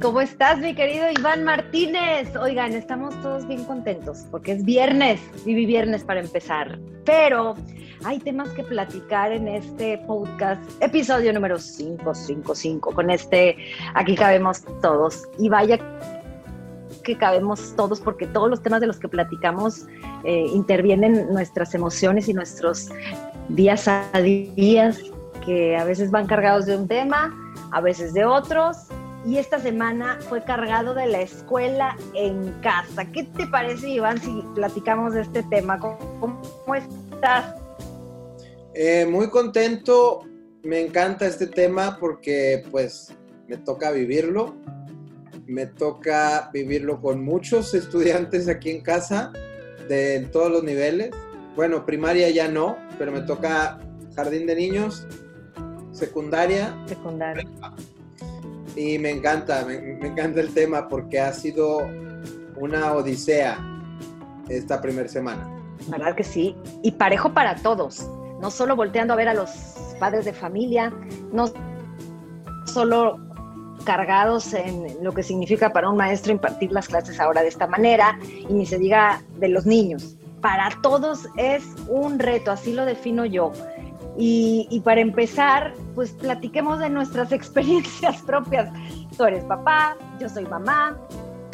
¿cómo estás, mi querido Iván Martínez? Oigan, estamos todos bien contentos porque es viernes, viví viernes para empezar, pero hay temas que platicar en este podcast, episodio número 555, con este, aquí cabemos todos, y vaya que cabemos todos porque todos los temas de los que platicamos eh, intervienen nuestras emociones y nuestros días a días que a veces van cargados de un tema, a veces de otros, y esta semana fue cargado de la escuela en casa. ¿Qué te parece, Iván, si platicamos de este tema? ¿Cómo, estás? Eh, muy contento, me encanta este tema porque pues me toca vivirlo, me toca vivirlo con muchos estudiantes aquí en casa de todos los niveles. Bueno, primaria ya no, pero me toca jardín de niños, secundaria. Secundaria y me encanta, me, encanta el tema porque ha sido una odisea esta primera semana. ¿Verdad que sí? Y parejo para todos, no solo volteando a ver a los padres de familia, no solo cargados en lo que significa para un maestro impartir las clases ahora de esta manera, y ni se diga de los niños. Para todos es un reto, así lo defino yo. Y, para empezar, pues platiquemos de nuestras experiencias propias. Tú eres papá, yo soy mamá,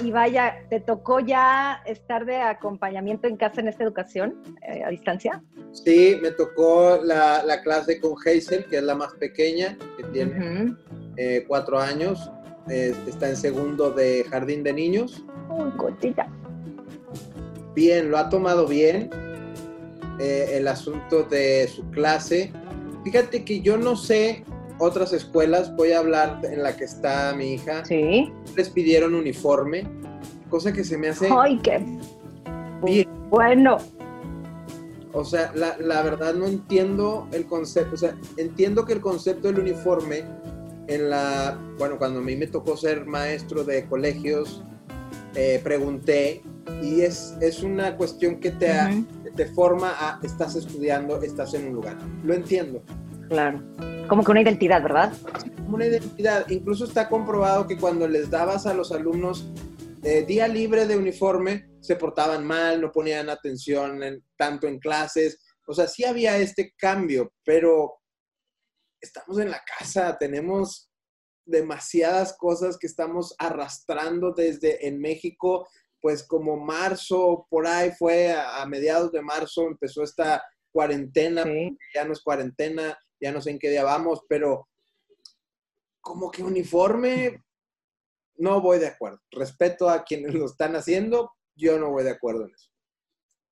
y vaya, ¿te tocó ya estar de acompañamiento en casa en esta educación eh, a distancia? Sí, me tocó la, clase con Hazel, que es la más pequeña, que tiene eh, cuatro años, está en segundo de jardín de niños. Uy, cotita. Bien, lo ha tomado bien. Eh, el asunto de su clase. Fíjate que yo no sé otras escuelas, voy a hablar en la que está mi hija. Sí. Les pidieron uniforme, cosa que se me hace. ¡Ay, qué! Bueno. O sea, la, la, verdad no entiendo el concepto. O sea, entiendo que el concepto del uniforme en la. Bueno, cuando a mí me tocó ser maestro de colegios, eh, pregunté y es, es una cuestión que te, te forma a estás estudiando, estás en un lugar. Lo entiendo. Claro. Como que una identidad, ¿verdad? Como una identidad. Incluso está comprobado que cuando les dabas a los alumnos eh, día libre de uniforme, se portaban mal, no ponían atención tanto en clases. O sea, sí había este cambio, pero estamos en la casa, tenemos demasiadas cosas que estamos arrastrando desde en México pues como marzo, por ahí fue a, mediados de marzo, empezó esta cuarentena, ya no es cuarentena, ya no sé en qué día vamos, pero como que uniforme, no voy de acuerdo. Respeto a quienes lo están haciendo, yo no voy de acuerdo en eso.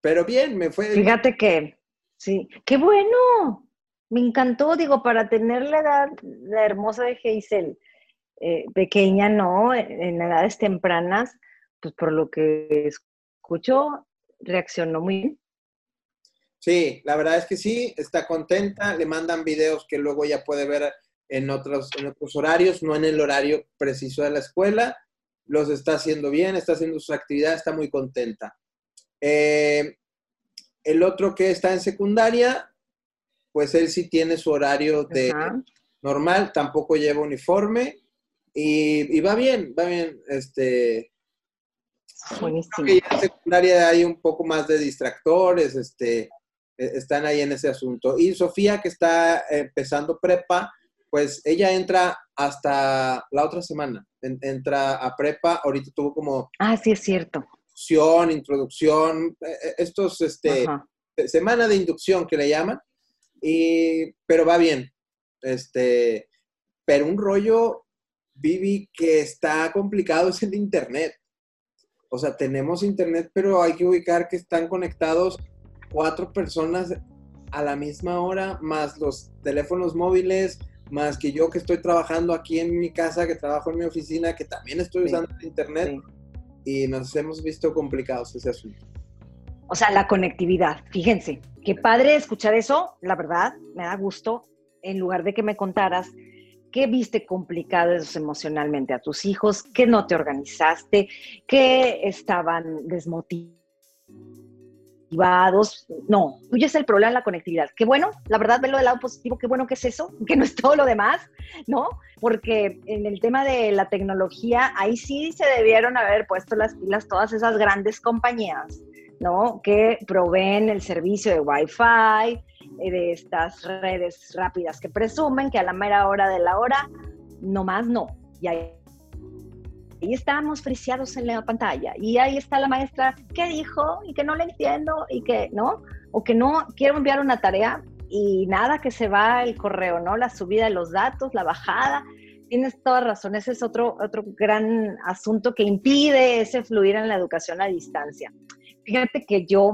Pero bien, me fue. Fíjate que, sí, qué bueno. Me encantó, digo, para tener la edad, la hermosa de Hazel, eh, pequeña, ¿no? En edades tempranas, pues por lo que escucho, reaccionó muy bien. Sí, la verdad es que sí, está contenta, le mandan videos que luego ya puede ver en otros, en otros horarios, no en el horario preciso de la escuela, los está haciendo bien, está haciendo sus actividades, está muy contenta. Eh, el otro que está en secundaria, pues él sí tiene su horario de normal, tampoco lleva uniforme y, y, va bien, va bien. Este, Buenísimo. en secundaria hay un poco más de distractores, este, e, están ahí en ese asunto. Y Sofía, que está empezando prepa, pues ella entra hasta la otra semana, entra a prepa, ahorita tuvo como... Ah, sí, es cierto. Introducción, introducción, e, e, estos, este, semana de inducción que le llaman, y, pero va bien. Este, pero un rollo, Vivi, que está complicado es el internet. O sea, tenemos internet, pero hay que ubicar que están conectados cuatro personas a la misma hora, más los teléfonos móviles, más que yo que estoy trabajando aquí en mi casa, que trabajo en mi oficina, que también estoy usando internet. Y nos hemos visto complicados ese asunto. O sea, la conectividad. Fíjense, qué padre escuchar eso, la verdad, me da gusto, en lugar de que me contaras ¿Qué viste complicados emocionalmente a tus hijos? ¿Qué no te organizaste? ¿Qué estaban desmotivados motivados. No, tuyo es el problema de la conectividad. Qué bueno, la verdad, verlo del lado positivo, qué bueno que es eso, que no es todo lo demás, ¿no? Porque en el tema de la tecnología, ahí sí se debieron haber puesto las pilas todas esas grandes compañías, ¿no? Que proveen el servicio de Wi-Fi, eh, de estas redes rápidas que presumen que a la mera hora de la hora, no más no. Y ahí y estábamos friciados en la pantalla y ahí está la maestra, ¿qué dijo? Y que no le entiendo y que, ¿no? O que no quiero enviar una tarea y nada, que se va el correo, ¿no? La subida de los datos, la bajada. Tienes toda razón, ese es otro, otro gran asunto que impide ese fluir en la educación a distancia. Fíjate que yo,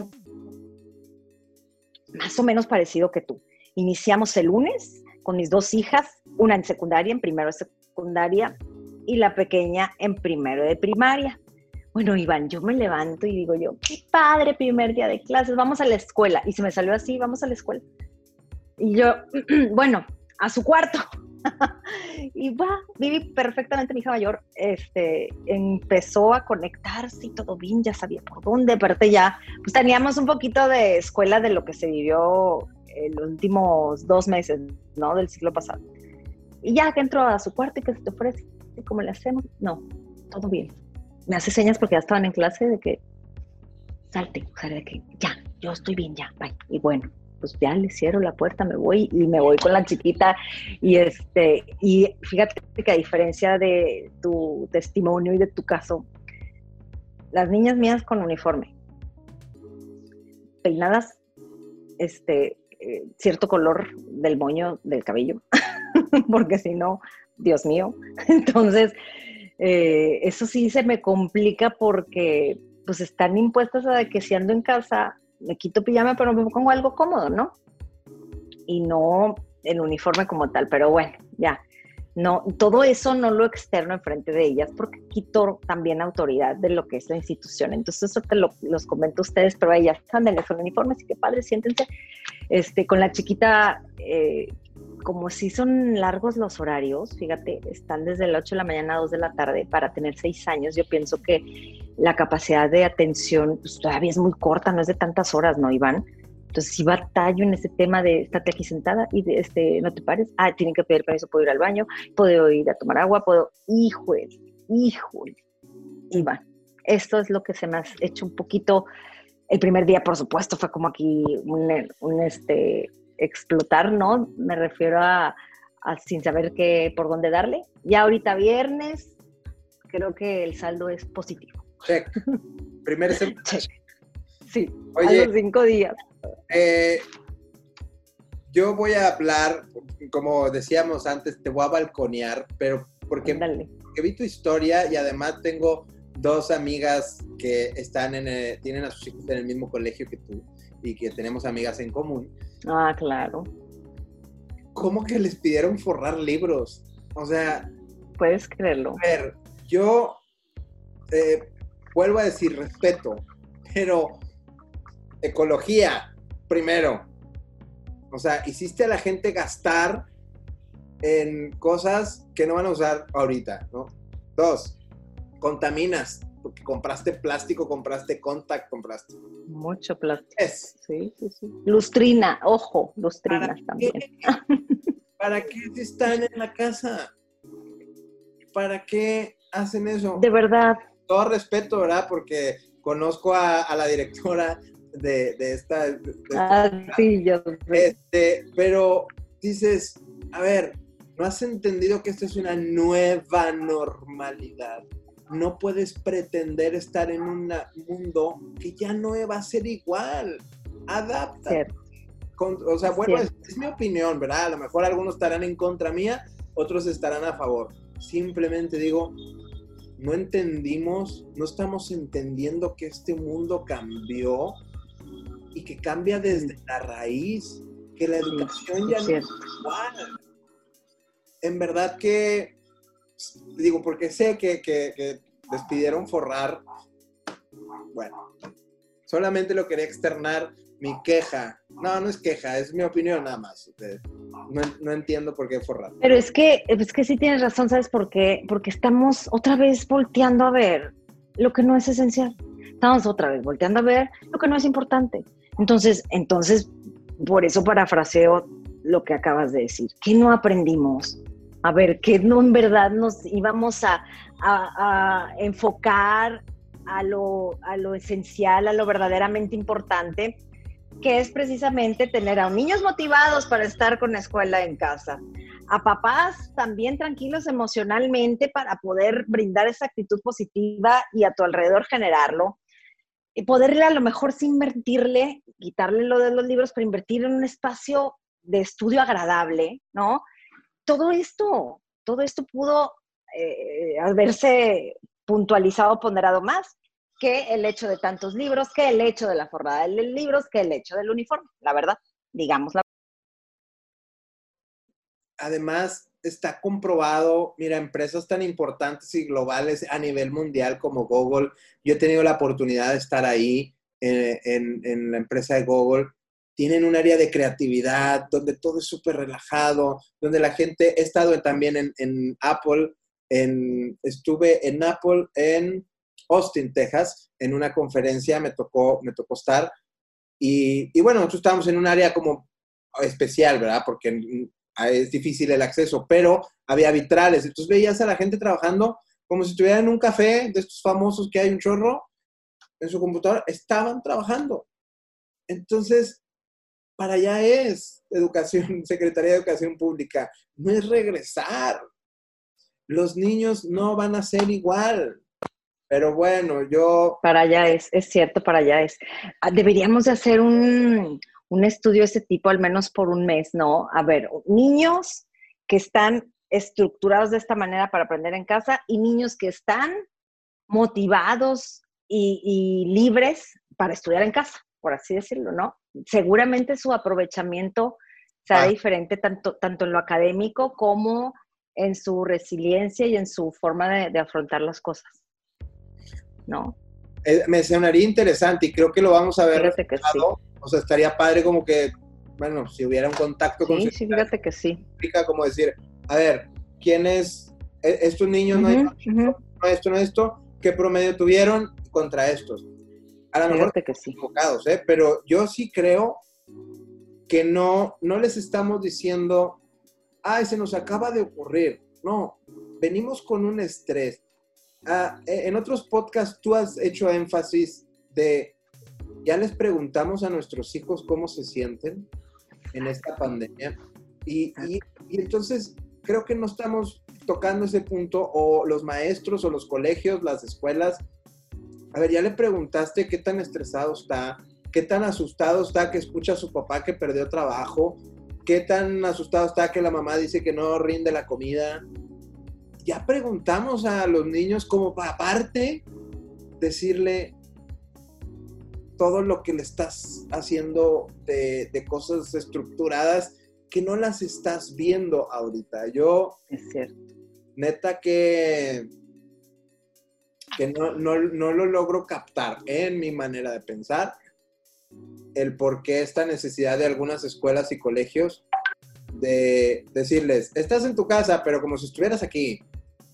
más o menos parecido que tú, iniciamos el lunes con mis dos hijas, una en secundaria, en primero de secundaria, y la pequeña en primero de primaria. Bueno, Iván, yo me levanto y digo yo, qué padre primer día de clases, vamos a la escuela. Y se me salió así, vamos a la escuela. Y yo, bueno, a su cuarto. y va, viví perfectamente mi hija mayor, este, empezó a conectarse y todo bien, ya sabía por dónde, aparte ya, pues teníamos un poquito de escuela de lo que se vivió en los últimos dos meses, ¿no? Del siglo pasado. Y ya que entró a su cuarto y que se te ofrece, ¿cómo le hacemos? No, todo bien. Me hace señas porque ya estaban en clase de que salte, o sea, de que ya, yo estoy bien, ya, bye. Y bueno, pues ya le cierro la puerta, me voy y me voy con la chiquita. Y este, y fíjate que a diferencia de tu testimonio y de tu caso, las niñas mías con uniforme, peinadas, este, eh, cierto color del moño del cabello, porque si no, Dios mío. Entonces, eh, eso sí se me complica porque pues están impuestas a que si ando en casa, me quito pijama, pero me pongo algo cómodo, ¿no? Y no el uniforme como tal, pero bueno, ya. No, todo eso no lo externo enfrente de ellas porque quito también autoridad de lo que es la institución. Entonces eso te lo, los comento a ustedes, pero ellas andan en el uniforme, así que padre, siéntense. Este, con la chiquita eh, como si son largos los horarios, fíjate, están desde las 8 de la mañana a 2 de la tarde para tener 6 años, yo pienso que la capacidad de atención pues, todavía es muy corta, no es de tantas horas, ¿no, Iván? Entonces, si batallo en ese tema de estate aquí sentada y de, este, no te pares, ah, tienen que pedir permiso, puedo ir al baño, puedo ir a tomar agua, puedo, híjole, híjole, Iván, esto es lo que se me ha hecho un poquito, el primer día, por supuesto, fue como aquí un, un este, explotar, ¿no? Me refiero a, sin saber qué, por dónde darle. Ya ahorita viernes, creo que el saldo es positivo. Check. Primer semana. Sí, Oye, a los cinco días. Eh, yo voy a hablar, como decíamos antes, te voy a balconear, pero porque, porque vi tu historia y además tengo dos amigas que están en tienen a sus hijos en el mismo colegio que tú y que tenemos amigas en común. Ah, claro. ¿Cómo que les pidieron forrar libros? O sea... Puedes creerlo. A ver, yo eh, vuelvo a decir respeto, pero ecología, primero. O sea, hiciste a la gente gastar en cosas que no van a usar ahorita, ¿no? Dos, contaminas porque compraste plástico, compraste contact, compraste. Mucho plástico. Sí, sí, sí. Lustrina, ojo, lustrina también. ¿Para qué están en la casa? ¿Para qué hacen eso? De verdad. Todo respeto, ¿verdad? Porque conozco a, la directora de, esta. ah, sí, yo Este, pero dices, a ver, ¿no has entendido que esto es una nueva normalidad? no puedes pretender estar en un mundo que ya no va a ser igual. Adapta. o sea, bueno, es, mi opinión, ¿verdad? A lo mejor algunos estarán en contra mía, otros estarán a favor. Simplemente digo, no entendimos, no estamos entendiendo que este mundo cambió y que cambia desde la raíz, que la educación ya no es igual. En verdad que digo, porque sé que, que, les pidieron forrar. Bueno, solamente lo quería externar mi queja. No, no es queja, es mi opinión nada más. No, no, entiendo por qué forrar. Pero es que, es que sí tienes razón, ¿sabes por qué? Porque estamos otra vez volteando a ver lo que no es esencial. Estamos otra vez volteando a ver lo que no es importante. Entonces, entonces, por eso parafraseo lo que acabas de decir. ¿Qué no aprendimos? A ver, ¿qué no en verdad nos íbamos a, enfocar a lo, a lo esencial, a lo verdaderamente importante? Que es precisamente tener a niños motivados para estar con la escuela en casa, a papás también tranquilos emocionalmente para poder brindar esa actitud positiva y a tu alrededor generarlo. Y poderle a lo mejor sin invertirle, quitarle lo de los libros, pero invertir en un espacio de estudio agradable, ¿no? Todo esto, todo esto pudo eh, haberse puntualizado, ponderado más que el hecho de tantos libros, que el hecho de la forrada de libros, que el hecho del uniforme, la verdad, digamos la Además, está comprobado, mira, empresas tan importantes y globales a nivel mundial como Google, yo he tenido la oportunidad de estar ahí eh, en, la empresa de Google, tienen un área de creatividad donde todo es súper relajado, donde la gente, he estado también en, Apple, en, estuve en Apple en Austin, Texas, en una conferencia, me tocó, me tocó estar. Y, y, bueno, nosotros estábamos en un área como especial, ¿verdad? Porque es difícil el acceso, pero había vitrales. Entonces veías a la gente trabajando como si estuvieran en un café de estos famosos que hay un chorro en su computadora. Estaban trabajando. Entonces, para allá es educación, Secretaría de Educación Pública. No es regresar. Los niños no van a ser igual. Pero bueno, yo... Para allá es, es cierto, para allá es. Ah, deberíamos de hacer un, un estudio de ese tipo al menos por un mes, ¿no? A ver, niños que están estructurados de esta manera para aprender en casa y niños que están motivados y, libres para estudiar en casa, por así decirlo, ¿no? Seguramente su aprovechamiento será ah. diferente tanto, tanto en lo académico como en su resiliencia y en su forma de, afrontar las cosas, ¿no? Eh, me sonaría interesante y creo que lo vamos a ver o sea, estaría padre como que, bueno, si hubiera un contacto con... Sí, sí, fíjate que sí. Como decir, a ver, ¿quién es? E, estos niños no, hay, no esto, no esto, ¿qué promedio tuvieron contra estos? A lo mejor que sí. enfocados, ¿eh? Pero yo sí creo que no, no les estamos diciendo, ay, se nos acaba de ocurrir. No, venimos con un estrés. Ah, e, en otros podcasts tú has hecho énfasis de ya les preguntamos a nuestros hijos cómo se sienten en esta pandemia y, entonces creo que no estamos tocando ese punto o los maestros o los colegios, las escuelas. A ver, ya le preguntaste qué tan estresado está, qué tan asustado está que escucha a su papá que perdió trabajo, qué tan asustado está que la mamá dice que no rinde la comida. Ya preguntamos a los niños como para aparte decirle, todo lo que le estás haciendo de, cosas estructuradas que no las estás viendo ahorita. Yo, es cierto. Neta que, que no, lo logro captar en mi manera de pensar, el por qué esta necesidad de algunas escuelas y colegios de decirles, estás en tu casa, pero como si estuvieras aquí.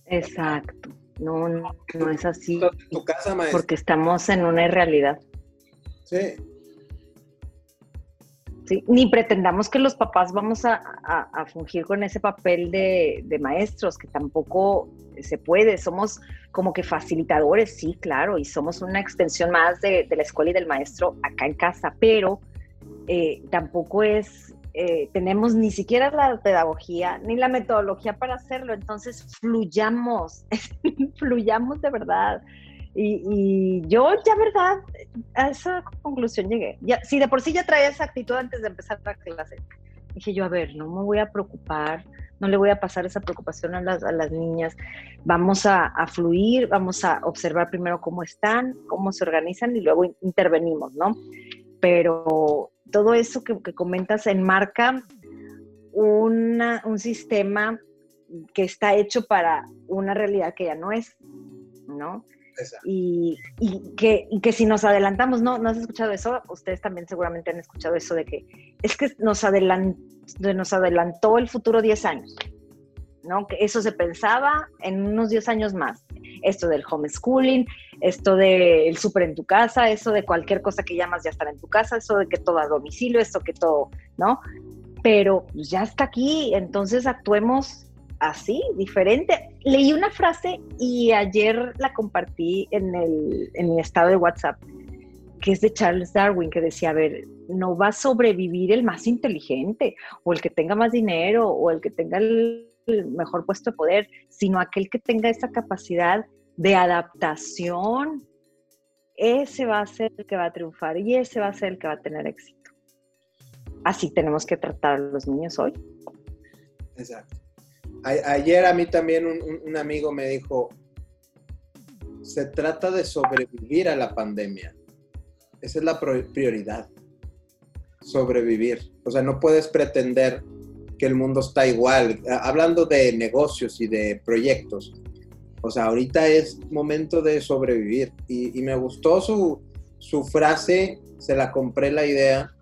Exacto. No, no, no es así. En tu casa, maestra. Porque estamos en una irrealidad. Sí. Sí, ni pretendamos que los papás vamos a, fungir con ese papel de, maestros, que tampoco se puede. Somos como que facilitadores, sí, claro, y somos una extensión más de, la escuela y del maestro acá en casa, pero eh, tampoco es, eh, tenemos ni siquiera la pedagogía ni la metodología para hacerlo, entonces fluyamos, fluyamos de verdad. Y, yo ya, verdad, a esa conclusión llegué. Ya, si de por sí ya traía esa actitud antes de empezar la clase, dije yo, a ver, no me voy a preocupar, no le voy a pasar esa preocupación a las, a las niñas. Vamos a, fluir, vamos a observar primero cómo están, cómo se organizan y luego intervenimos, ¿no? Pero todo eso que, que comentas enmarca una, un sistema que está hecho para una realidad que ya no es, ¿no? Y, que, que, si nos adelantamos, ¿no? ¿no has escuchado eso? Ustedes también seguramente han escuchado eso de que es que nos, adelant, nos adelantó el futuro 10 años, ¿no? Que eso se pensaba en unos 10 años más. Esto del homeschooling, esto del súper en tu casa, eso de cualquier cosa que llamas ya estar en tu casa, eso de que todo a domicilio, esto que todo, ¿no? Pero pues, ya está aquí, entonces actuemos así, diferente. Leí una frase y ayer la compartí en, el, en mi estado de WhatsApp, que es de Charles Darwin, que decía, a ver, no va a sobrevivir el más inteligente o el que tenga más dinero o el que tenga el mejor puesto de poder, sino aquel que tenga esa capacidad de adaptación. Ese va a ser el que va a triunfar y ese va a ser el que va a tener éxito. Así tenemos que tratar a los niños hoy. Exacto. ayer a mí también un amigo me dijo, se trata de sobrevivir a la pandemia. Esa es la prioridad sobrevivir. O sea, no puedes pretender que el mundo está igual. Hablando de negocios y de proyectos, o sea, ahorita es momento de sobrevivir. Y, me gustó su, su, frase, se la compré la idea,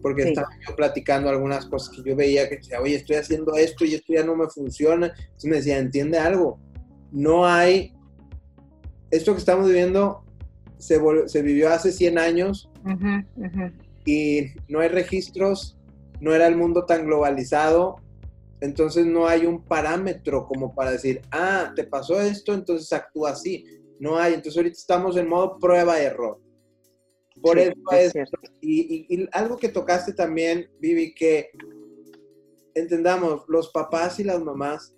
porque estaba yo platicando algunas cosas que yo veía que decía, oye, estoy haciendo esto y esto ya no me funciona. Entonces me decía, entiende algo, no hay, esto que estamos viviendo se, se vivió hace 100 años y no hay registros, no era el mundo tan globalizado, entonces no hay un parámetro como para decir, ah, te pasó esto, entonces actúa así. No hay, entonces ahorita estamos en modo prueba y error. Por eso es, y, algo que tocaste también, Vivi, que entendamos, los papás y las mamás,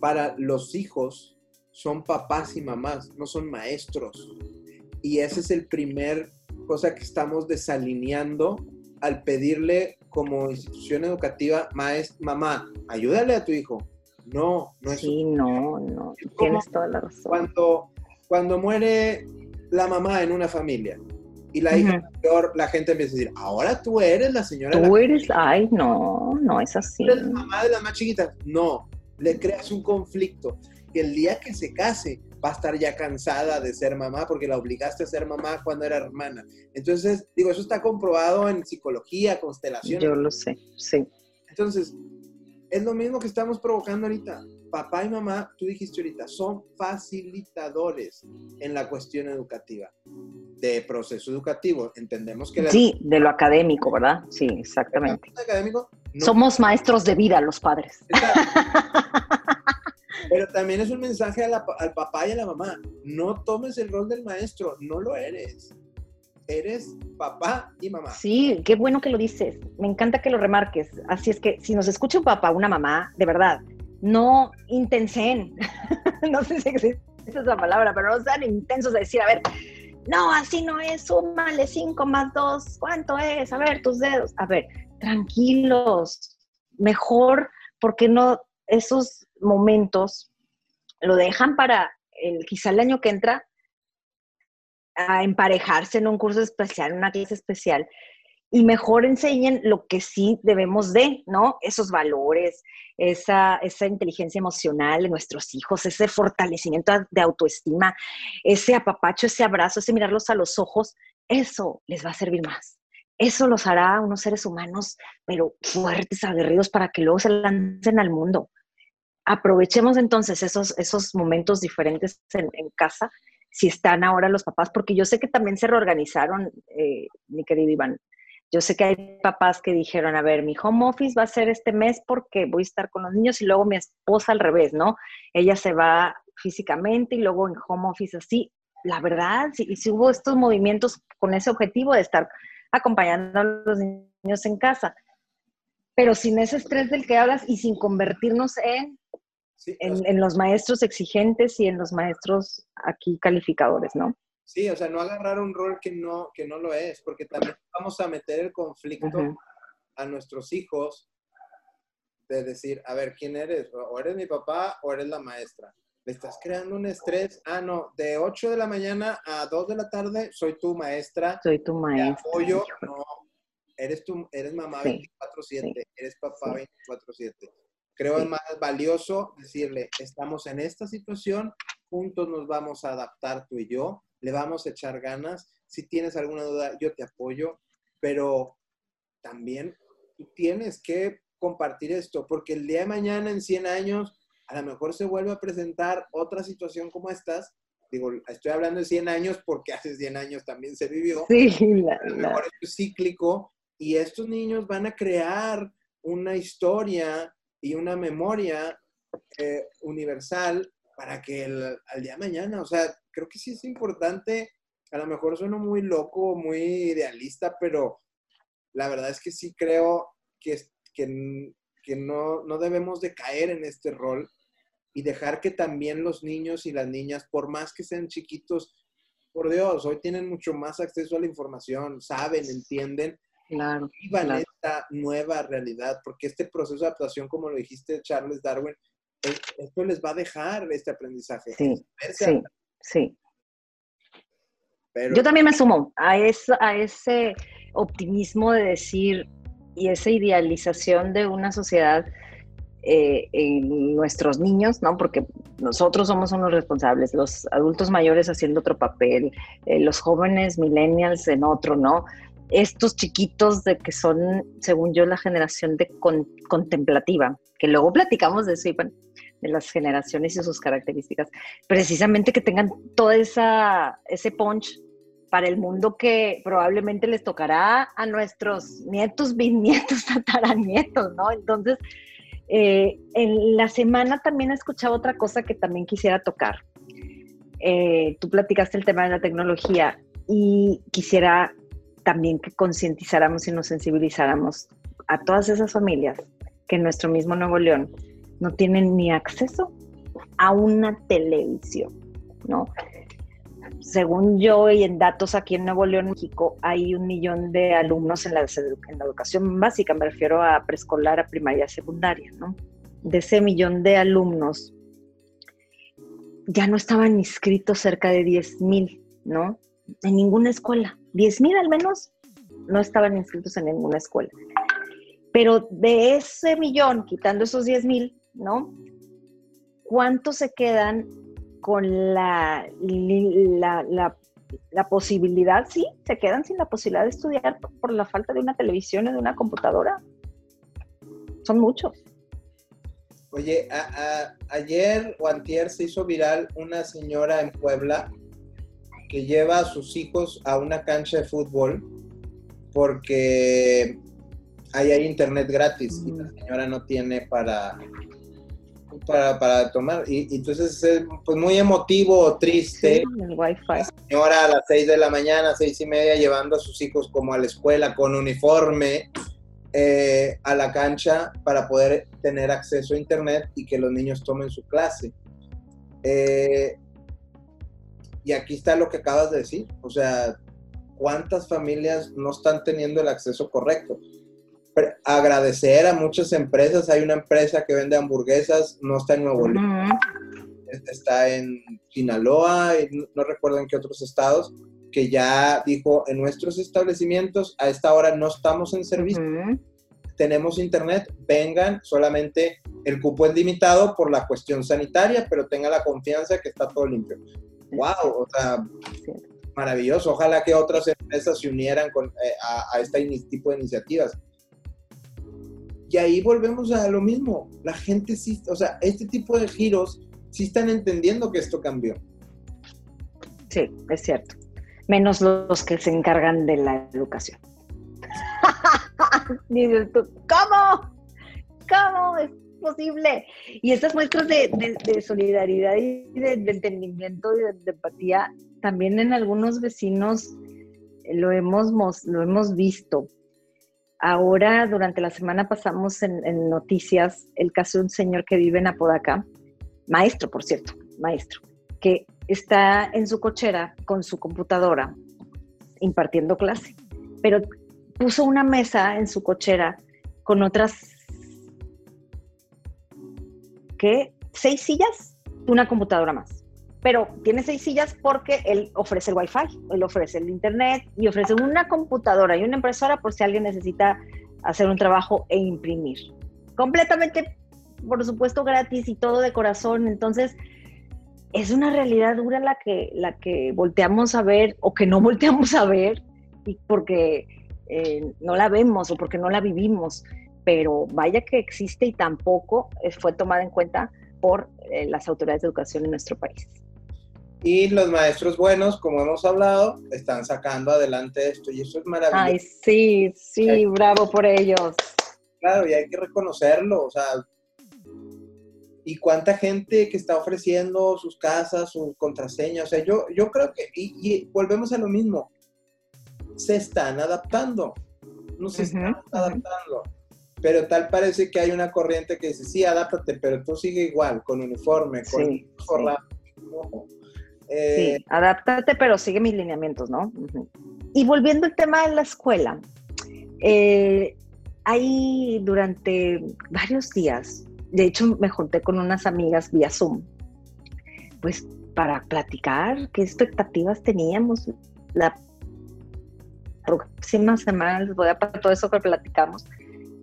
para los hijos, son papás y mamás, no son maestros. Y ese es el primer cosa que estamos desalineando al pedirle como institución educativa, mamá, ayúdale a tu hijo. No, no es. Sí, no, no. Tienes toda la razón. Cuando, cuando muere la mamá en una familia y la hija peor, la gente empieza a decir, ahora tú eres la señora. Tú eres, ay, no, no es así. eres la mamá de la más chiquita. No, le creas un conflicto. Y el día que se case, va a estar ya cansada de ser mamá porque la obligaste a ser mamá cuando era hermana. Entonces, digo, eso está comprobado en psicología, constelación. Yo lo sé, sí. Entonces, es lo mismo que estamos provocando ahorita. Papá y mamá, tú dijiste ahorita, son facilitadores en la cuestión educativa, de proceso educativo. Entendemos que... Sí, de lo académico, ¿verdad? Sí, exactamente. Académico, Somos maestros de vida los padres. Pero también es un mensaje al papá y a la mamá. No tomes el rol del maestro, no lo eres. Eres papá y mamá. Sí, qué bueno que lo dices. Me encanta que lo remarques. Así es que si nos escucha un papá, una mamá, de verdad, no intensen. no sé si existe esa palabra, pero no sean intensos de decir, a ver, no, así no es, súmale 5 más 2, ¿cuánto es? A ver, tus dedos. A ver, tranquilos, mejor, porque no esos momentos lo dejan para el, quizá el año que entra a emparejarse en un curso especial, en una clase especial, y mejor enseñen lo que sí debemos de, ¿no? Esos valores, esa, esa inteligencia emocional de nuestros hijos, ese fortalecimiento de autoestima, ese apapacho, ese abrazo, ese mirarlos a los ojos, eso les va a servir más. Eso los hará unos seres humanos, pero fuertes, aguerridos, para que luego se lancen al mundo aprovechemos entonces esos, esos momentos diferentes en, casa, si están ahora los papás, porque yo sé que también se reorganizaron, eh, mi querido Iván. Yo sé que hay papás que dijeron, a ver, mi home office va a ser este mes porque voy a estar con los niños y luego mi esposa al revés, ¿no? Ella se va físicamente y luego en home office así. La verdad, si, si hubo estos movimientos con ese objetivo de estar acompañando a los niños en casa, pero sin ese estrés del que hablas y sin convertirnos en en, los maestros exigentes y en los maestros aquí calificadores, ¿no? Sí, o sea, no agarrar un rol que no, que no lo es, porque también vamos a meter el conflicto a nuestros hijos de decir, a ver, ¿quién eres? O eres mi papá o eres la maestra. Le estás creando un estrés. Ah, no, de 8 de la mañana a 2 de la tarde soy tu maestra. Soy tu maestra. apoyo. No, eres, tu, eres mamá 24/7, eres papá 24/7. Creo es más valioso decirle, estamos en esta situación, juntos nos vamos a adaptar tú y yo, le vamos a echar ganas. Si tienes alguna duda, yo te apoyo, pero también tú tienes que compartir esto, porque el día de mañana, en 100 años, a lo mejor se vuelve a presentar otra situación como estas. Digo, estoy hablando de 100 años porque hace 100 años también se vivió. Sí, a lo mejor es cíclico y estos niños van a crear una historia y una memoria eh, universal para que el, al día de mañana, o sea, creo que sí es importante, a lo mejor sueno muy loco, muy idealista, pero la verdad es que sí creo que, que, que no, no debemos de caer en este rol y dejar que también los niños y las niñas, por más que sean chiquitos, por Dios, hoy tienen mucho más acceso a la información, saben, entienden, claro, vivan esta nueva realidad, porque este proceso de adaptación, como lo dijiste Charles Darwin, esto les va a dejar este aprendizaje. Sí, sí, sí. Yo también me sumo a, a ese optimismo de decir y esa idealización de una sociedad eh, en nuestros niños, ¿no? Porque nosotros somos unos responsables, los adultos mayores haciendo otro papel, eh, los jóvenes millennials en otro, ¿no? Estos chiquitos de que son, según yo, la generación de contemplativa, que luego platicamos de eso, Iván, de las generaciones y sus características, precisamente que tengan todo esa, ese punch para el mundo que probablemente les tocará a nuestros nietos, bisnietos, tataranietos, ¿no? Entonces, eh, en la semana también he escuchado otra cosa que también quisiera tocar. Eh, tú platicaste el tema de la tecnología y quisiera también que concientizáramos y nos sensibilizáramos a todas esas familias que en nuestro mismo Nuevo León no tienen ni acceso a una televisión, ¿no? Según yo y en datos aquí en Nuevo León, México, hay un millón de alumnos en la, en la educación básica, me refiero a preescolar, a primaria, secundaria, ¿no? De ese millón de alumnos, ya no estaban inscritos cerca de 10 mil, ¿no? En ninguna escuela. 10 mil al menos no estaban inscritos en ninguna escuela. Pero de ese millón, quitando esos 10 mil, ¿no? ¿Cuántos se quedan con la, la, la, posibilidad, sí, se quedan sin la posibilidad de estudiar por la falta de una televisión o de una computadora? Son muchos. Oye, ayer o antier se hizo viral una señora en Puebla que lleva a sus hijos a una cancha de fútbol porque ahí hay internet gratis y la mm. señora no tiene para, para, tomar. Y, entonces es pues muy emotivo, triste. La señora a las seis de la mañana, seis y media, llevando a sus hijos como a la escuela con uniforme eh, a la cancha para poder tener acceso a internet y que los niños tomen su clase. Eh, y aquí está lo que acabas de decir. O sea, ¿cuántas familias no están teniendo el acceso correcto? agradecer a muchas empresas. Hay una empresa que vende hamburguesas, no está en Nuevo León, está en Sinaloa, no recuerdo en qué otros estados, que ya dijo, en nuestros establecimientos a esta hora no estamos en servicio. Tenemos internet, vengan, solamente el cupo es limitado por la cuestión sanitaria, pero tenga la confianza que está todo limpio. ¡Wow! O sea, maravilloso. Ojalá que otras empresas se unieran con, eh, a, a, este tipo de iniciativas. Y ahí volvemos a lo mismo. La gente sí, o sea, este tipo de giros sí están entendiendo que esto cambió. Sí, es cierto. Menos los que se encargan de la educación. Dices tú, ¿cómo? ¿Cómo posible? Y estas muestras de, solidaridad y de, entendimiento y de, empatía, también en algunos vecinos lo hemos, lo hemos visto. Ahora, durante la semana pasamos en, noticias el caso de un señor que vive en Apodaca, maestro, por cierto, maestro, que está en su cochera con su computadora impartiendo clase, pero puso una mesa en su cochera con otras, ¿qué? ¿Seis sillas? Una computadora más pero tiene seis sillas porque él ofrece el wifi, él ofrece el internet y ofrece una computadora y una impresora por si alguien necesita hacer un trabajo e imprimir. Completamente, por supuesto, gratis y todo de corazón. Entonces, es una realidad dura la que, la que volteamos a ver o que no volteamos a ver y porque eh, no la vemos o porque no la vivimos. Pero vaya que existe y tampoco fue tomada en cuenta por eh, las autoridades de educación en nuestro país. Y los maestros buenos, como hemos hablado, están sacando adelante esto y eso es maravilloso. Ay, sí, sí, bravo por ellos. Claro, y hay que reconocerlo, o sea, y cuánta gente que está ofreciendo sus casas, sus contraseñas, o sea, yo, yo creo que, y, volvemos a lo mismo, se están adaptando, no se están adaptando, pero tal parece que hay una corriente que dice, sí, adáptate, pero tú sigue igual, con uniforme, con sí, eh, sí, adáptate, pero sigue mis lineamientos, ¿no? Y volviendo al tema de la escuela, eh, ahí durante varios días, de hecho me junté con unas amigas vía Zoom, pues para platicar qué expectativas teníamos. La próxima semana les voy a pasar todo eso que platicamos,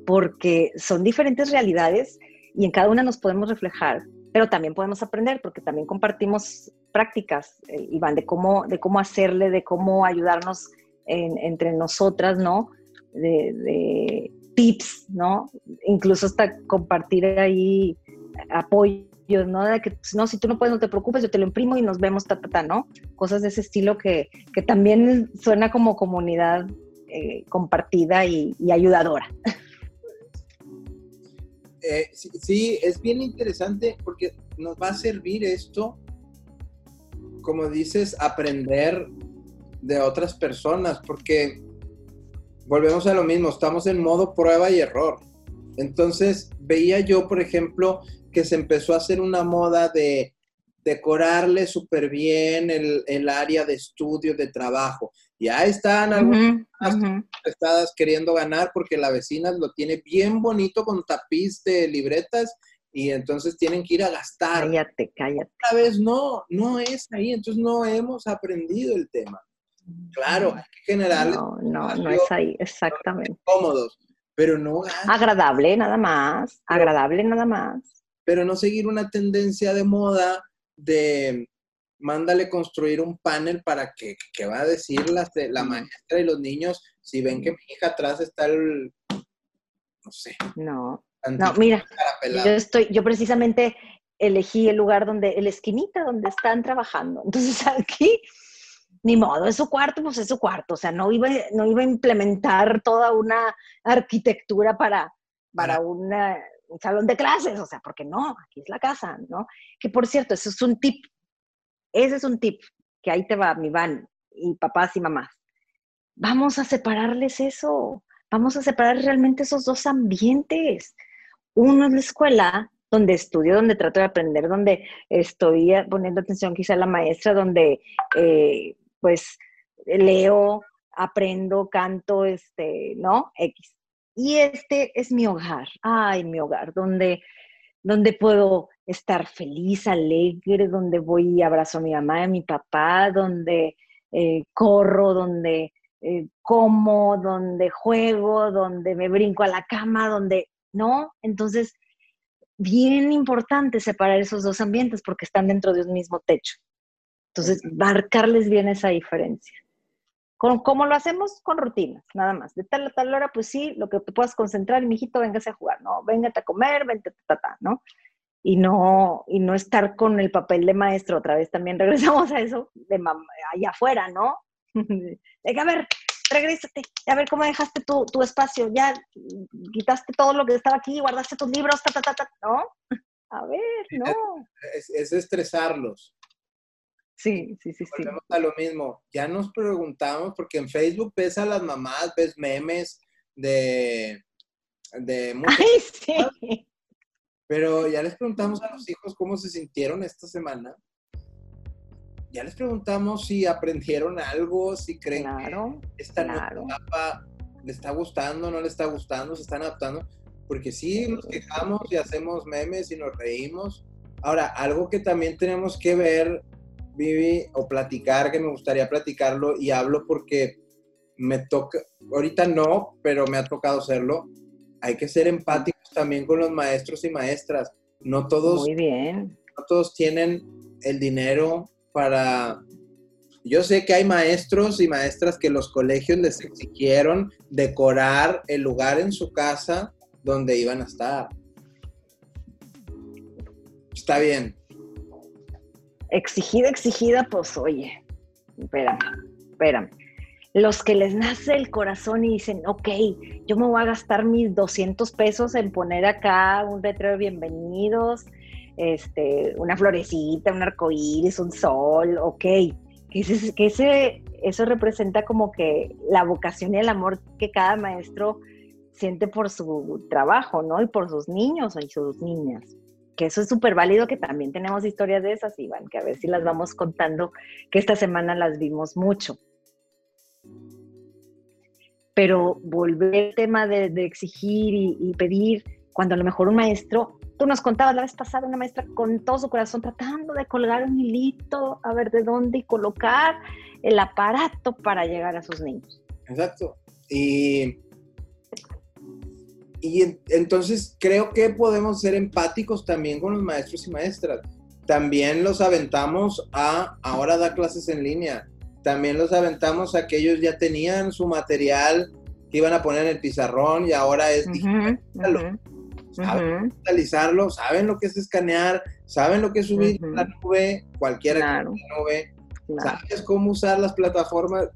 porque son diferentes realidades y en cada una nos podemos reflejar, pero también podemos aprender, porque también compartimos prácticas, eh, Iván, de cómo, de cómo hacerle, de cómo ayudarnos entre nosotras, ¿no? De, tips, ¿no? Incluso hasta compartir ahí apoyos, ¿no? De que, si tú no puedes, no te preocupes, yo te lo imprimo y nos vemos, ta, ta, ta, ¿no? Cosas de ese estilo que, que también suena como comunidad eh, compartida y, ayudadora. Eh, sí, es bien interesante porque nos va a servir esto como dices, aprender de otras personas, porque volvemos a lo mismo, estamos en modo prueba y error. Entonces, veía yo, por ejemplo, que se empezó a hacer una moda de decorarle súper bien el, área de estudio, de trabajo. Ya están algunas queriendo ganar porque la vecina lo tiene bien bonito con tapiz de libretas y entonces tienen que ir a gastar. Cállate, cállate. Esta vez no, no es ahí, entonces no hemos aprendido el tema. Claro, hay que generar. No, no, no es ahí, exactamente. Cómodos, pero no. Agradable nada más, agradable nada más. Pero no seguir una tendencia de moda de mándale construir un panel para que, que va a decir la, la maestra y los niños si ven que mi hija atrás está el, no sé. No, no, mira, yo estoy, yo precisamente elegí el lugar donde, el esquinita donde están trabajando. Entonces aquí, ni modo, es su cuarto, pues es su cuarto. O sea, no iba, no iba a implementar toda una arquitectura para, para un salón de clases, o sea, porque no, aquí es la casa, ¿no? Que por cierto, eso es un tip, ese es un tip, que ahí te va, mi van, y papás y mamás. Vamos a separarles eso, vamos a separar realmente esos dos ambientes. Uno es la escuela, donde estudio, donde trato de aprender, donde estoy poniendo atención quizá a la maestra, donde eh, pues leo, aprendo, canto, este, ¿no? X. Y este es mi hogar, ay, mi hogar, donde, donde puedo estar feliz, alegre, donde voy y abrazo a mi mamá y a mi papá, donde eh, corro, donde eh, como, donde juego, donde me brinco a la cama, donde ¿no? Entonces, bien importante separar esos dos ambientes porque están dentro de un mismo techo. Entonces, marcarles bien esa diferencia. ¿Cómo lo hacemos? Con rutinas, nada más. De tal a tal hora, pues sí, lo que te puedas concentrar, y mijito, véngase a jugar, ¿no? Véngate a comer, vente, ta, ta, ¿no? Y no, y no estar con el papel de maestro otra vez. También regresamos a eso de allá afuera, ¿no? Venga, a ver, regrésate, a ver cómo dejaste tu, tu, espacio, ya quitaste todo lo que estaba aquí, guardaste tus libros, ta, ta, ta, ta, ¿no? A ver, no. Es, estresarlos. Sí, sí, sí, sí. a lo mismo. Ya nos preguntamos, porque en Facebook ves a las mamás, ves memes de... de Ay, sí. Pero ya les preguntamos a los hijos cómo se sintieron esta semana ya les preguntamos si aprendieron algo, si creen que esta nueva etapa le está gustando, no le está gustando, se están adaptando. Porque sí, nos quejamos y hacemos memes y nos reímos. Ahora, algo que también tenemos que ver, Vivi, o platicar, que me gustaría platicarlo y hablo porque me toca, ahorita no, pero me ha tocado hacerlo. Hay que ser empáticos también con los maestros y maestras. No todos, Muy bien. No todos tienen el dinero para... Yo sé que hay maestros y maestras que los colegios les exigieron decorar el lugar en su casa donde iban a estar. Está bien. Exigida, exigida, pues oye, espérame, espérame. Los que les nace el corazón y dicen, ok, yo me voy a gastar mis 200 pesos en poner acá un letrero de bienvenidos, este, una florecita, un arcoíris, un sol, ok. Que, ese, eso representa como que la vocación y el amor que cada maestro siente por su trabajo, ¿no? Y por sus niños y sus niñas que eso es súper válido, que también tenemos historias de esas, Iván, que a ver si las vamos contando, que esta semana las vimos mucho. Pero volver al tema de, exigir y, pedir, cuando a lo mejor un maestro, tú nos contabas la vez pasada, una maestra con todo su corazón tratando de colgar un hilito, a ver de dónde y colocar el aparato para llegar a sus niños. Exacto. Y y entonces creo que podemos ser empáticos también con los maestros y maestras. También los aventamos a ahora dar clases en línea. También los aventamos a que ellos ya tenían su material que iban a poner en el pizarrón y ahora es Saben digitalizarlo, saben lo que es escanear, saben lo que es subir la nube, cualquiera que la nube, sabes cómo usar las plataformas.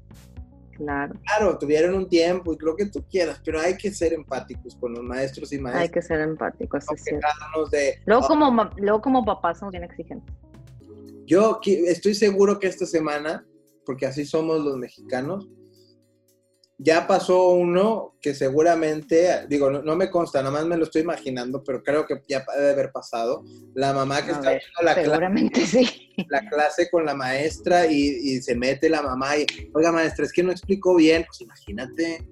Claro. Claro, tuvieron un tiempo y lo que tú quieras, pero hay que ser empáticos con los maestros y maestras. Hay que ser empáticos, sí, de, luego, como, luego como papás somos bien exigentes. Yo estoy seguro que esta semana, porque así somos los mexicanos, ya pasó uno que seguramente, digo, no, me consta, nomás me lo estoy imaginando, pero creo que ya debe haber pasado. La mamá que está viendo la clase, sí. la clase con la maestra y, se mete la mamá y, oiga maestra, es que no explicó bien, pues imagínate.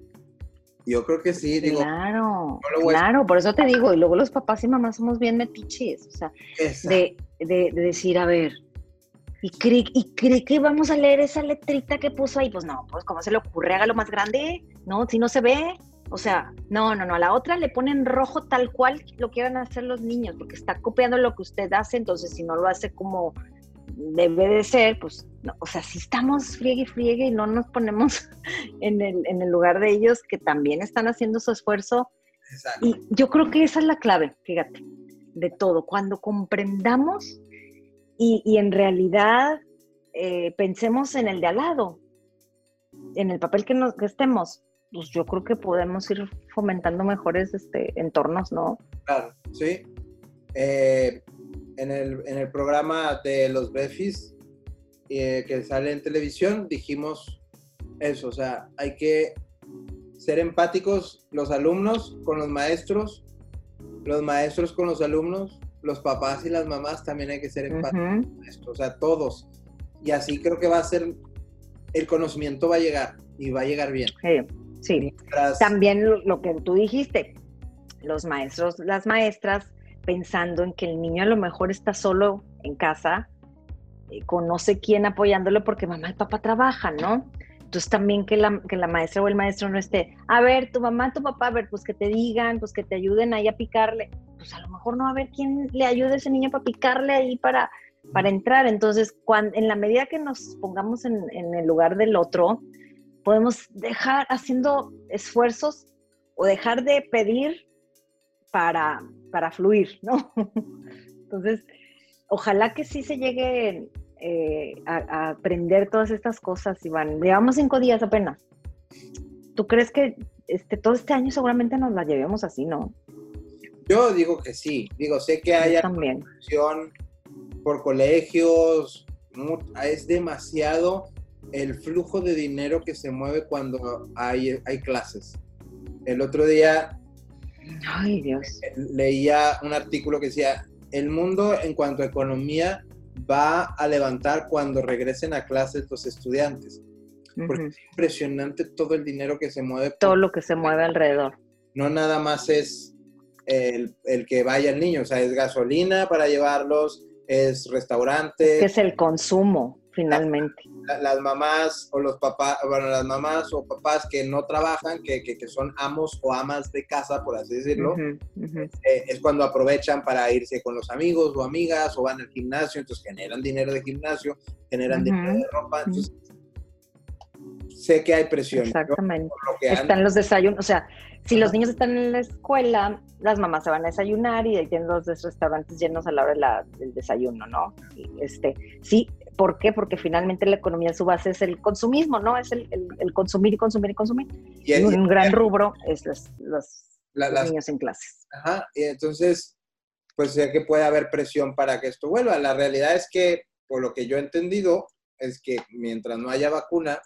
Yo creo que sí, digo. Claro, claro, por eso te digo, y luego los papás y mamás somos bien metiches, o sea, de, de, de decir, a ver, ¿Y cree, ¿Y cree que vamos a leer esa letrita que puso ahí? Pues no, pues ¿cómo se le ocurre? Hágalo más grande, ¿no? Si no se ve. O sea, no, no, no. A la otra le ponen rojo tal cual lo quieran hacer los niños, porque está copiando lo que usted hace, entonces si no lo hace como debe de ser, pues, no, o sea, si estamos friegue y friegue y no nos ponemos en el, en el lugar de ellos que también están haciendo su esfuerzo. Exacto. Y yo creo que esa es la clave, fíjate, de todo. Cuando comprendamos y, en realidad eh, pensemos en el de al lado, en el papel que, nos, estemos, pues yo creo que podemos ir fomentando mejores este, entornos, ¿no? Claro, sí. Eh, en, el, programa de los Befis eh, que sale en televisión dijimos eso, o sea, hay que ser empáticos los alumnos con los maestros, los maestros con los alumnos, los papás y las mamás también hay que ser empáticos o sea, todos. Y así creo que va a ser, el conocimiento va a llegar y va a llegar bien. Sí, También lo, que tú dijiste, los maestros, las maestras, pensando en que el niño a lo mejor está solo en casa, eh, con no sé quién apoyándolo porque mamá y papá trabajan, ¿no? Entonces también que la, que la maestra o el maestro no esté, a ver, tu mamá, tu papá, a ver, pues que te digan, pues que te ayuden ahí a picarle. Pues a lo mejor no va a haber quién le ayude a ese niño para picarle ahí para, para entrar. Entonces, cuando, en la medida que nos pongamos en, en el lugar del otro, podemos dejar haciendo esfuerzos o dejar de pedir para, para fluir, ¿no? Entonces, ojalá que sí se llegue eh, a, aprender todas estas cosas, Iván. Llevamos cinco días apenas. ¿Tú crees que este, todo este año seguramente nos la llevemos así, no? Yo digo que sí. Digo, sé que hay también. por colegios. Es demasiado el flujo de dinero que se mueve cuando hay, hay clases. El otro día Ay, Dios. leía un artículo que decía, el mundo en cuanto a economía va a levantar cuando regresen a clases los estudiantes. Porque es impresionante todo el dinero que se mueve. Todo lo que se mueve alrededor. No nada más es el, que vaya el niño, o sea, es gasolina para llevarlos, es restaurante. Es el consumo, finalmente. Las, mamás o los papás, bueno, las mamás o papás que no trabajan, que, que, son amos o amas de casa, por así decirlo, eh, es cuando aprovechan para irse con los amigos o amigas o van al gimnasio, entonces generan dinero de gimnasio, generan dinero de ropa. Entonces, sé que hay presión. Exactamente. Están los desayunos, o sea, si los niños están en la escuela, las mamás se van a desayunar y ahí tienen los restaurantes llenos a la hora del desayuno, ¿no? este, sí, ¿por qué? Porque finalmente la economía su base es el consumismo, ¿no? Es el, consumir y consumir y consumir. Y, un gran rubro es los, niños en clases. Ajá, y entonces, pues sé que puede haber presión para que esto vuelva. La realidad es que, por lo que yo he entendido, es que mientras no haya vacuna,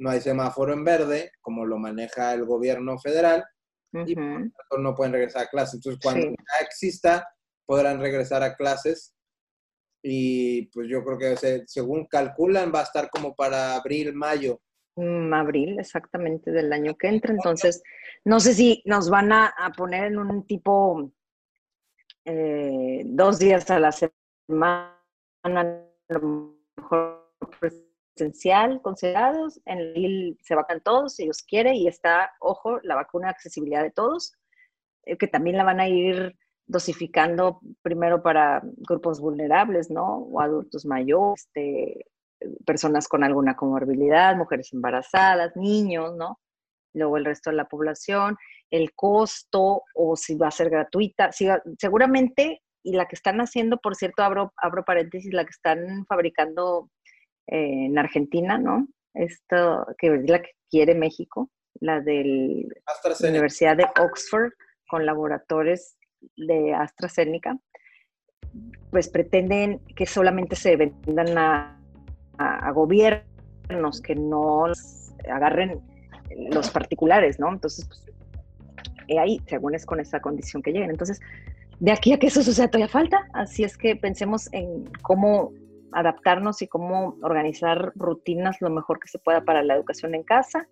no hay semáforo en verde, como lo maneja el gobierno federal, y no pueden regresar a clases. Entonces, cuando ya exista, podrán regresar a clases. Y pues yo creo que según calculan, va a estar como para abril, mayo. Mm, abril, exactamente, del año que entra. Entonces, no sé si nos van a, poner en un tipo eh, dos días a la semana, a lo mejor pues, esencial considerados, en el se vacunan todos, si Dios quiere, y está, ojo, la vacuna accesibilidad de todos, eh, que también la van a ir dosificando primero para grupos vulnerables, ¿no? O adultos mayores, este, personas con alguna comorbilidad, mujeres embarazadas, niños, ¿no? Luego el resto de la población, el costo o si va a ser gratuita. seguramente, y la que están haciendo, por cierto, abro paréntesis, la que están fabricando eh, en Argentina, ¿no? Esto que es la que quiere México, la de la Universidad de Oxford con laboratorios de AstraZeneca, pues pretenden que solamente se vendan a, gobiernos, que no agarren los particulares, ¿no? Entonces, pues, ahí, según es con esa condición que lleguen. Entonces, de aquí a que eso suceda todavía falta, así es que pensemos en cómo adaptarnos y cómo organizar rutinas lo mejor que se pueda para la educación en casa.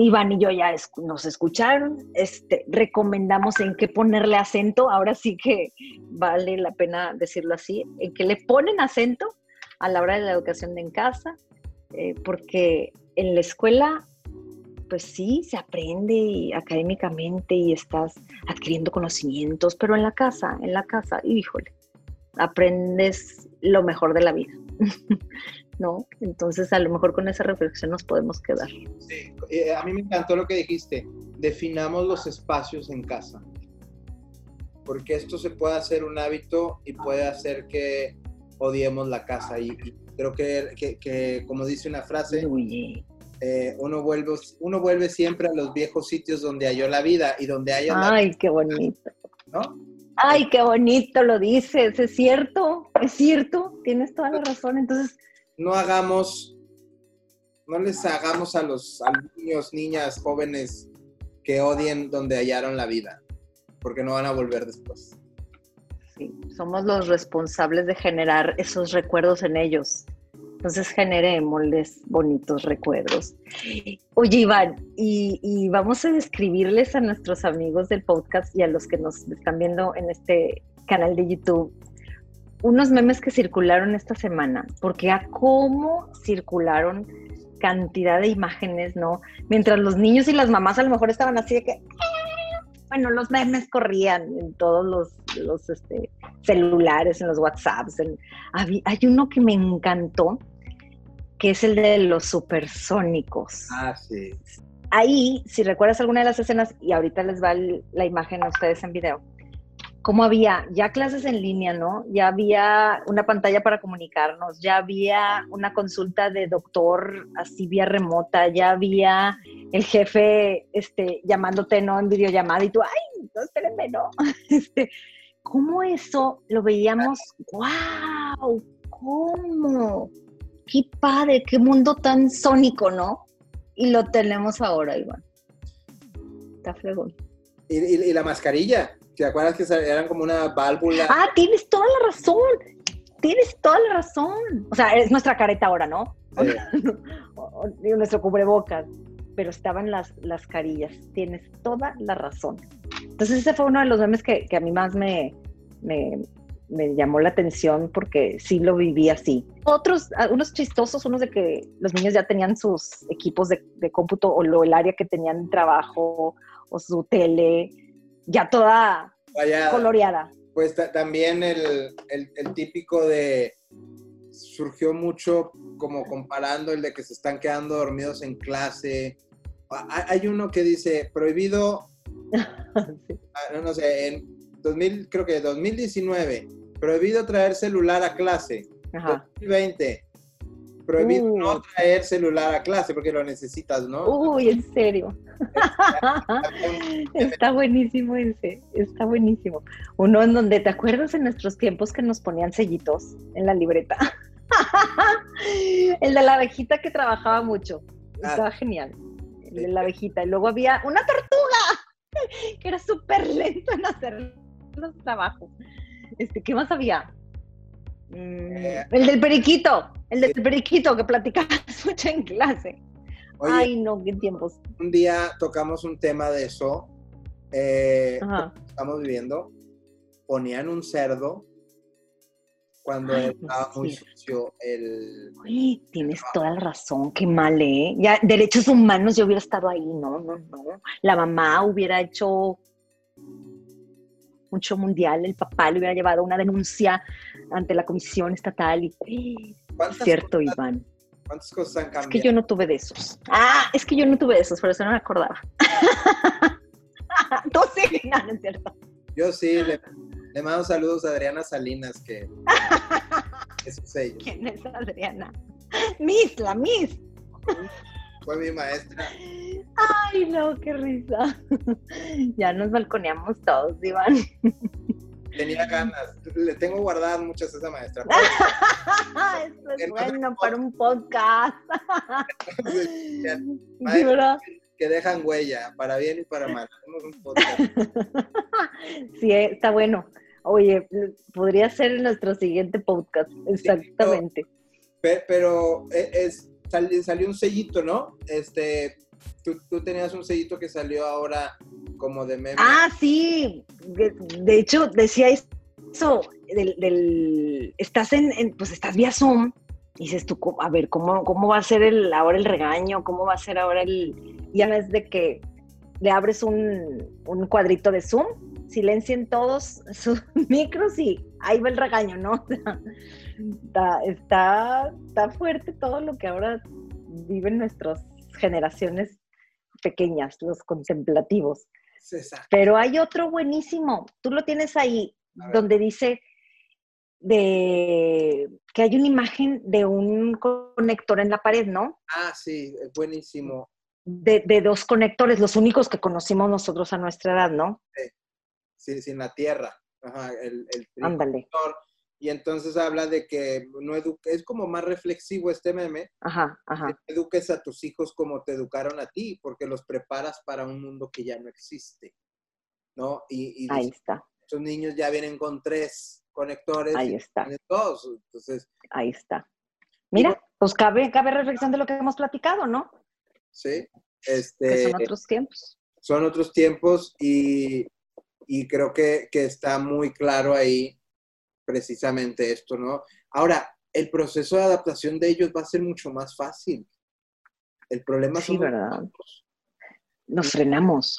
Iván y yo ya nos escucharon, este, recomendamos en qué ponerle acento, ahora sí que vale la pena decirlo así, en que le ponen acento a la hora de la educación en casa, eh, porque en la escuela, pues sí, se aprende académicamente y estás adquiriendo conocimientos, pero en la casa, en la casa, híjole, aprendes lo mejor de la vida. ¿No? Entonces, a lo mejor con esa reflexión nos podemos quedar. Sí, eh, a mí me encantó lo que dijiste. Definamos los espacios en casa. Porque esto se puede hacer un hábito y puede hacer que odiemos la casa. Y, creo que, que, como dice una frase, eh, uno, vuelve, uno vuelve siempre a los viejos sitios donde halló la vida y donde haya... Ay, qué bonito. ¿No? Ay, qué bonito lo dices, es cierto, es cierto, tienes toda la razón. Entonces, no hagamos, no les hagamos a los niños, niñas, jóvenes que odien donde hallaron la vida, porque no van a volver después. Sí, somos los responsables de generar esos recuerdos en ellos. Entonces generémosles bonitos recuerdos. Oye, Iván, y, vamos a describirles a nuestros amigos del podcast y a los que nos están viendo en este canal de YouTube unos memes que circularon esta semana, porque a cómo circularon cantidad de imágenes, ¿no? Mientras los niños y las mamás a lo mejor estaban así de que, bueno, los memes corrían en todos los, los este, celulares, en los WhatsApps. hay uno que me encantó, que es el de los supersónicos. Ah, sí. Ahí, si recuerdas alguna de las escenas, y ahorita les va la imagen a ustedes en video, como había ya clases en línea, ¿no? Ya había una pantalla para comunicarnos, ya había una consulta de doctor así vía remota, ya había el jefe este, llamándote, ¿no? En videollamada y tú, ay, no, espérenme, ¿no? Este, ¿Cómo eso lo veíamos? ¡Wow! ¿Cómo? qué padre, qué mundo tan sónico, ¿no? Y lo tenemos ahora, Iván. Está fregón. ¿Y, la mascarilla? ¿Te acuerdas que eran como una válvula? Ah, tienes toda la razón. Tienes toda la razón. O sea, es nuestra careta ahora, ¿no? nuestro cubrebocas. Pero estaban las, las carillas. Tienes toda la razón. Entonces, ese fue uno de los memes que, a mí más me, me llamó la atención porque sí lo viví así. Otros, unos chistosos, unos de que los niños ya tenían sus equipos de, cómputo o lo, el área que tenían de trabajo o su tele, ya toda coloreada. Pues también el, el, típico de surgió mucho como comparando el de que se están quedando dormidos en clase. Hay uno que dice, prohibido, ah, no sé, en 2000, creo que 2019, prohibido traer celular a clase. 2020, prohibido no traer celular a clase porque lo necesitas, ¿no? Uy, en serio. está buenísimo ese, está buenísimo. Uno en donde, ¿te acuerdas en nuestros tiempos que nos ponían sellitos en la libreta? el de la abejita que trabajaba mucho. Ah. Estaba genial. El de la abejita. Y luego había una tortuga que era súper lento en hacer los trabajos. Este, ¿Qué más había? Mm, eh. el del periquito, el del periquito que platicabas mucho en clase. Ay, no, qué tiempos. Un día tocamos un tema de eso. Eh, estamos viviendo. Ponían un cerdo cuando estaba muy sucio el... Uy, tienes toda la razón, qué mal, ¿eh? Ya, derechos humanos yo hubiera estado ahí, no, no, no. La mamá hubiera hecho show mundial, el papá le hubiera llevado una denuncia ante la comisión estatal y... Cierto, Iván. ¿Cuántas cosas han cambiado? Es que yo no tuve de esos. Ah, es que yo no tuve de esos, por eso no me acordaba. Tú sí, no, no es cierto. Yo sí, le, le mando saludos a Adriana Salinas, que es sello. ¿Quién es Adriana? Miss, la Miss. Fue mi maestra. Ay, no, qué risa. Ya nos balconeamos todos, Iván. Tenía ganas. Le tengo guardadas muchas a esa maestra. Esto es bueno para un podcast. que dejan huella, para bien y para mal. Un podcast. Sí, está bueno. Oye, podría ser nuestro siguiente podcast, exactamente. pero, e, es, salió, un sellito, ¿no? Este, tú, tenías un sellito que salió ahora como de meme. Ah, sí. De, hecho, decía eso, del, estás en, pues estás vía Zoom, y dices tú, a ver, ¿cómo, cómo va a ser el, ahora el regaño? ¿Cómo va a ser ahora el, ya ves de que le abres un, un cuadrito de Zoom silencien todos sus micros y ahí va el regaño, ¿no? está, está, está fuerte todo lo que ahora viven nuestras generaciones pequeñas, los contemplativos. Pero hay otro buenísimo, tú lo tienes ahí, donde dice de que hay una imagen de un conector en la pared, ¿no? Ah, sí, buenísimo. De, de, dos conectores, los únicos que conocimos nosotros a nuestra edad, ¿no? Sí sin, la tierra. Ajá, el, el Ándale. Y entonces habla de que no es como más reflexivo este meme. Ajá, ajá. Que eduques a tus hijos como te educaron a ti, porque los preparas para un mundo que ya no existe. ¿No? Y, Ahí está. Esos niños ya vienen con tres conectores. Ahí está. Dos. Entonces. Ahí está. Mira, pues cabe, cabe reflexión de lo que hemos platicado, ¿no? Sí. Este, son otros tiempos. Son otros tiempos y, y creo que, está muy claro ahí precisamente esto, ¿no? Ahora, el proceso de adaptación de ellos va a ser mucho más fácil. El problema sí, ¿verdad? Nos frenamos.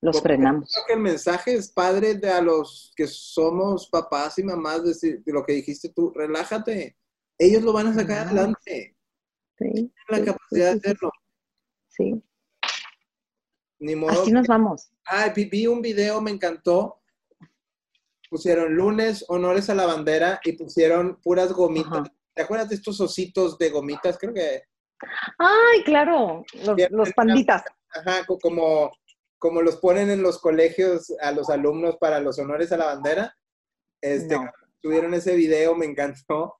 Los frenamos. Creo que el mensaje es padre de a los que somos papás y mamás de, lo que dijiste tú, relájate. Ellos lo van a sacar adelante. Sí. Tienen la capacidad de hacerlo. Sí. Así nos vamos. Ah, vi, un video, me encantó. Pusieron lunes, honores a la bandera y pusieron puras gomitas. ¿Te acuerdas de estos ositos de gomitas? Creo que. Ay, claro, los, panditas. Ajá, como, como los ponen en los colegios a los alumnos para los honores a la bandera. Este, Tuvieron ese video, me encantó.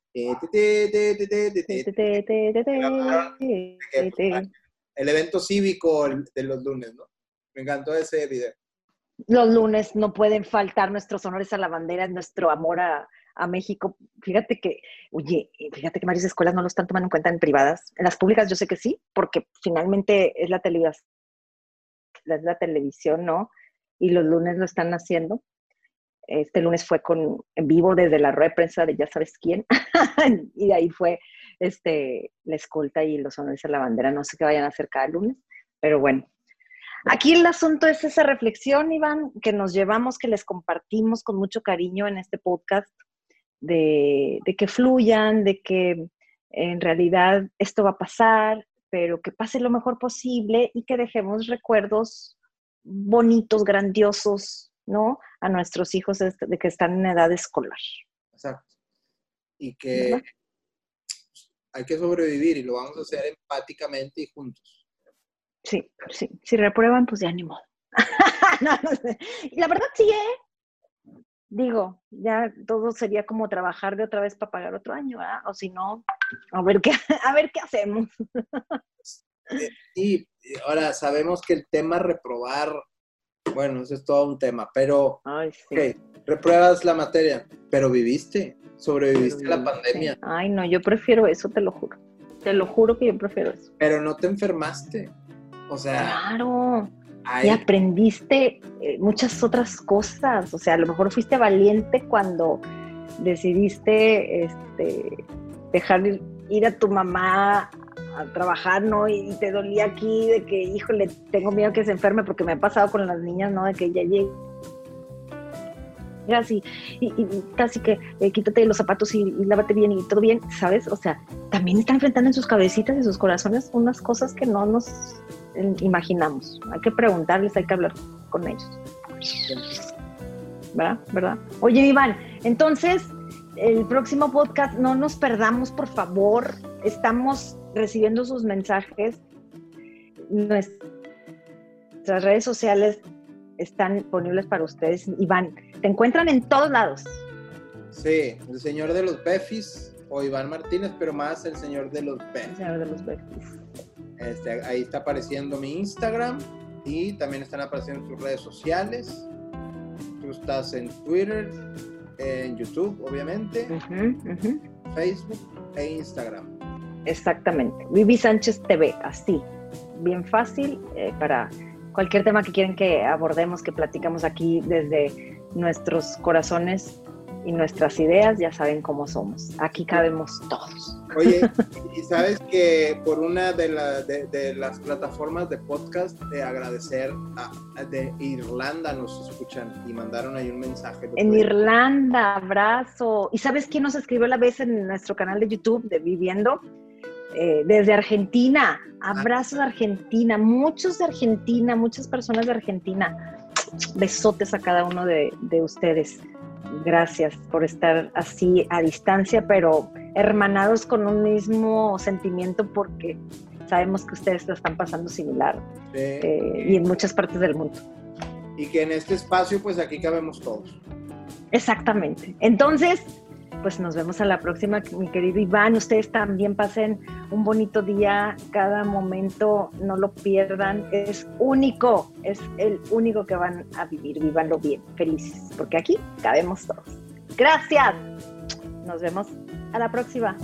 El evento cívico de los lunes, ¿no? Me encantó ese video. Los lunes no pueden faltar nuestros honores a la bandera, nuestro amor a, México. Fíjate que, oye, fíjate que varias escuelas no lo están tomando en cuenta en privadas. En las públicas yo sé que sí, porque finalmente es la televisión, es la televisión, ¿no? Y los lunes lo están haciendo. Este lunes fue con en vivo desde la red prensa de ya sabes quién. y de ahí fue este, la escolta y los honores a la bandera. No sé qué vayan a hacer cada lunes, pero bueno, Aquí el asunto es esa reflexión, Iván, que nos llevamos, que les compartimos con mucho cariño en este podcast, de, de que fluyan, de que en realidad esto va a pasar, pero que pase lo mejor posible y que dejemos recuerdos bonitos, grandiosos, ¿no? A nuestros hijos de, que están en edad escolar. Exacto. Y que hay que sobrevivir y lo vamos a hacer empáticamente y juntos. Sí, sí. Si reprueban, pues ya ni modo. La verdad sí, ¿eh? Digo, ya todo sería como trabajar de otra vez para pagar otro año, ¿verdad? O si no, a ver qué, a ver qué hacemos. Y ahora sabemos que el tema reprobar, bueno, eso es todo un tema, pero Ay, sí. repruebas la materia, pero viviste, sobreviviste a la pandemia. Ay, no, yo prefiero eso, te lo juro. Te lo juro que yo prefiero eso. Pero no te enfermaste. O sea. Claro. Y aprendiste eh, muchas otras cosas. O sea, a lo mejor fuiste valiente cuando decidiste este, dejar ir a tu mamá a trabajar, ¿no? Y, te dolía aquí de que, híjole, tengo miedo que se enferme porque me ha pasado con las niñas, ¿no? De que ya llegue así, y, casi que eh, quítate los zapatos y, lávate bien y todo bien, ¿sabes? O sea, también están enfrentando en sus cabecitas y sus corazones unas cosas que no nos imaginamos. Hay que preguntarles, hay que hablar con ellos. ¿Verdad? ¿Verdad? Oye, Iván, entonces, el próximo podcast, no nos perdamos, por favor. Estamos recibiendo sus mensajes. Nuestras redes sociales están disponibles para ustedes. Iván, te encuentran en todos lados. Sí, el señor de los Befis o Iván Martínez, pero más el señor de los Befis. El señor de los Befis. Este, ahí está apareciendo mi Instagram y también están apareciendo tus redes sociales. Tú estás en Twitter, en YouTube, obviamente, Facebook e Instagram. Exactamente. Vivi Sánchez TV, así. Bien fácil eh, para cualquier tema que quieren que abordemos, que platicamos aquí desde nuestros corazones y nuestras ideas, ya saben cómo somos. Aquí cabemos todos. Oye, y sabes que por una de, de, las plataformas de podcast, de agradecer a, de Irlanda nos escuchan y mandaron ahí un mensaje. En Irlanda, abrazo. ¿Y sabes quién nos escribió la vez en nuestro canal de YouTube de Viviendo? Eh, desde Argentina. Abrazos de Argentina. Muchos de Argentina, muchas personas de Argentina. Besotes a cada uno de ustedes. Gracias por estar así a distancia, pero hermanados con un mismo sentimiento porque sabemos que ustedes lo están pasando similar eh, y en muchas partes del mundo. Y que en este espacio, pues aquí cabemos todos. Exactamente. Entonces, pues nos vemos a la próxima, mi querido Iván. Ustedes también pasen un bonito día, cada momento no lo pierdan, es único, es el único que van a vivir, vivanlo bien, felices, porque aquí cabemos todos. Gracias. Nos vemos a la próxima.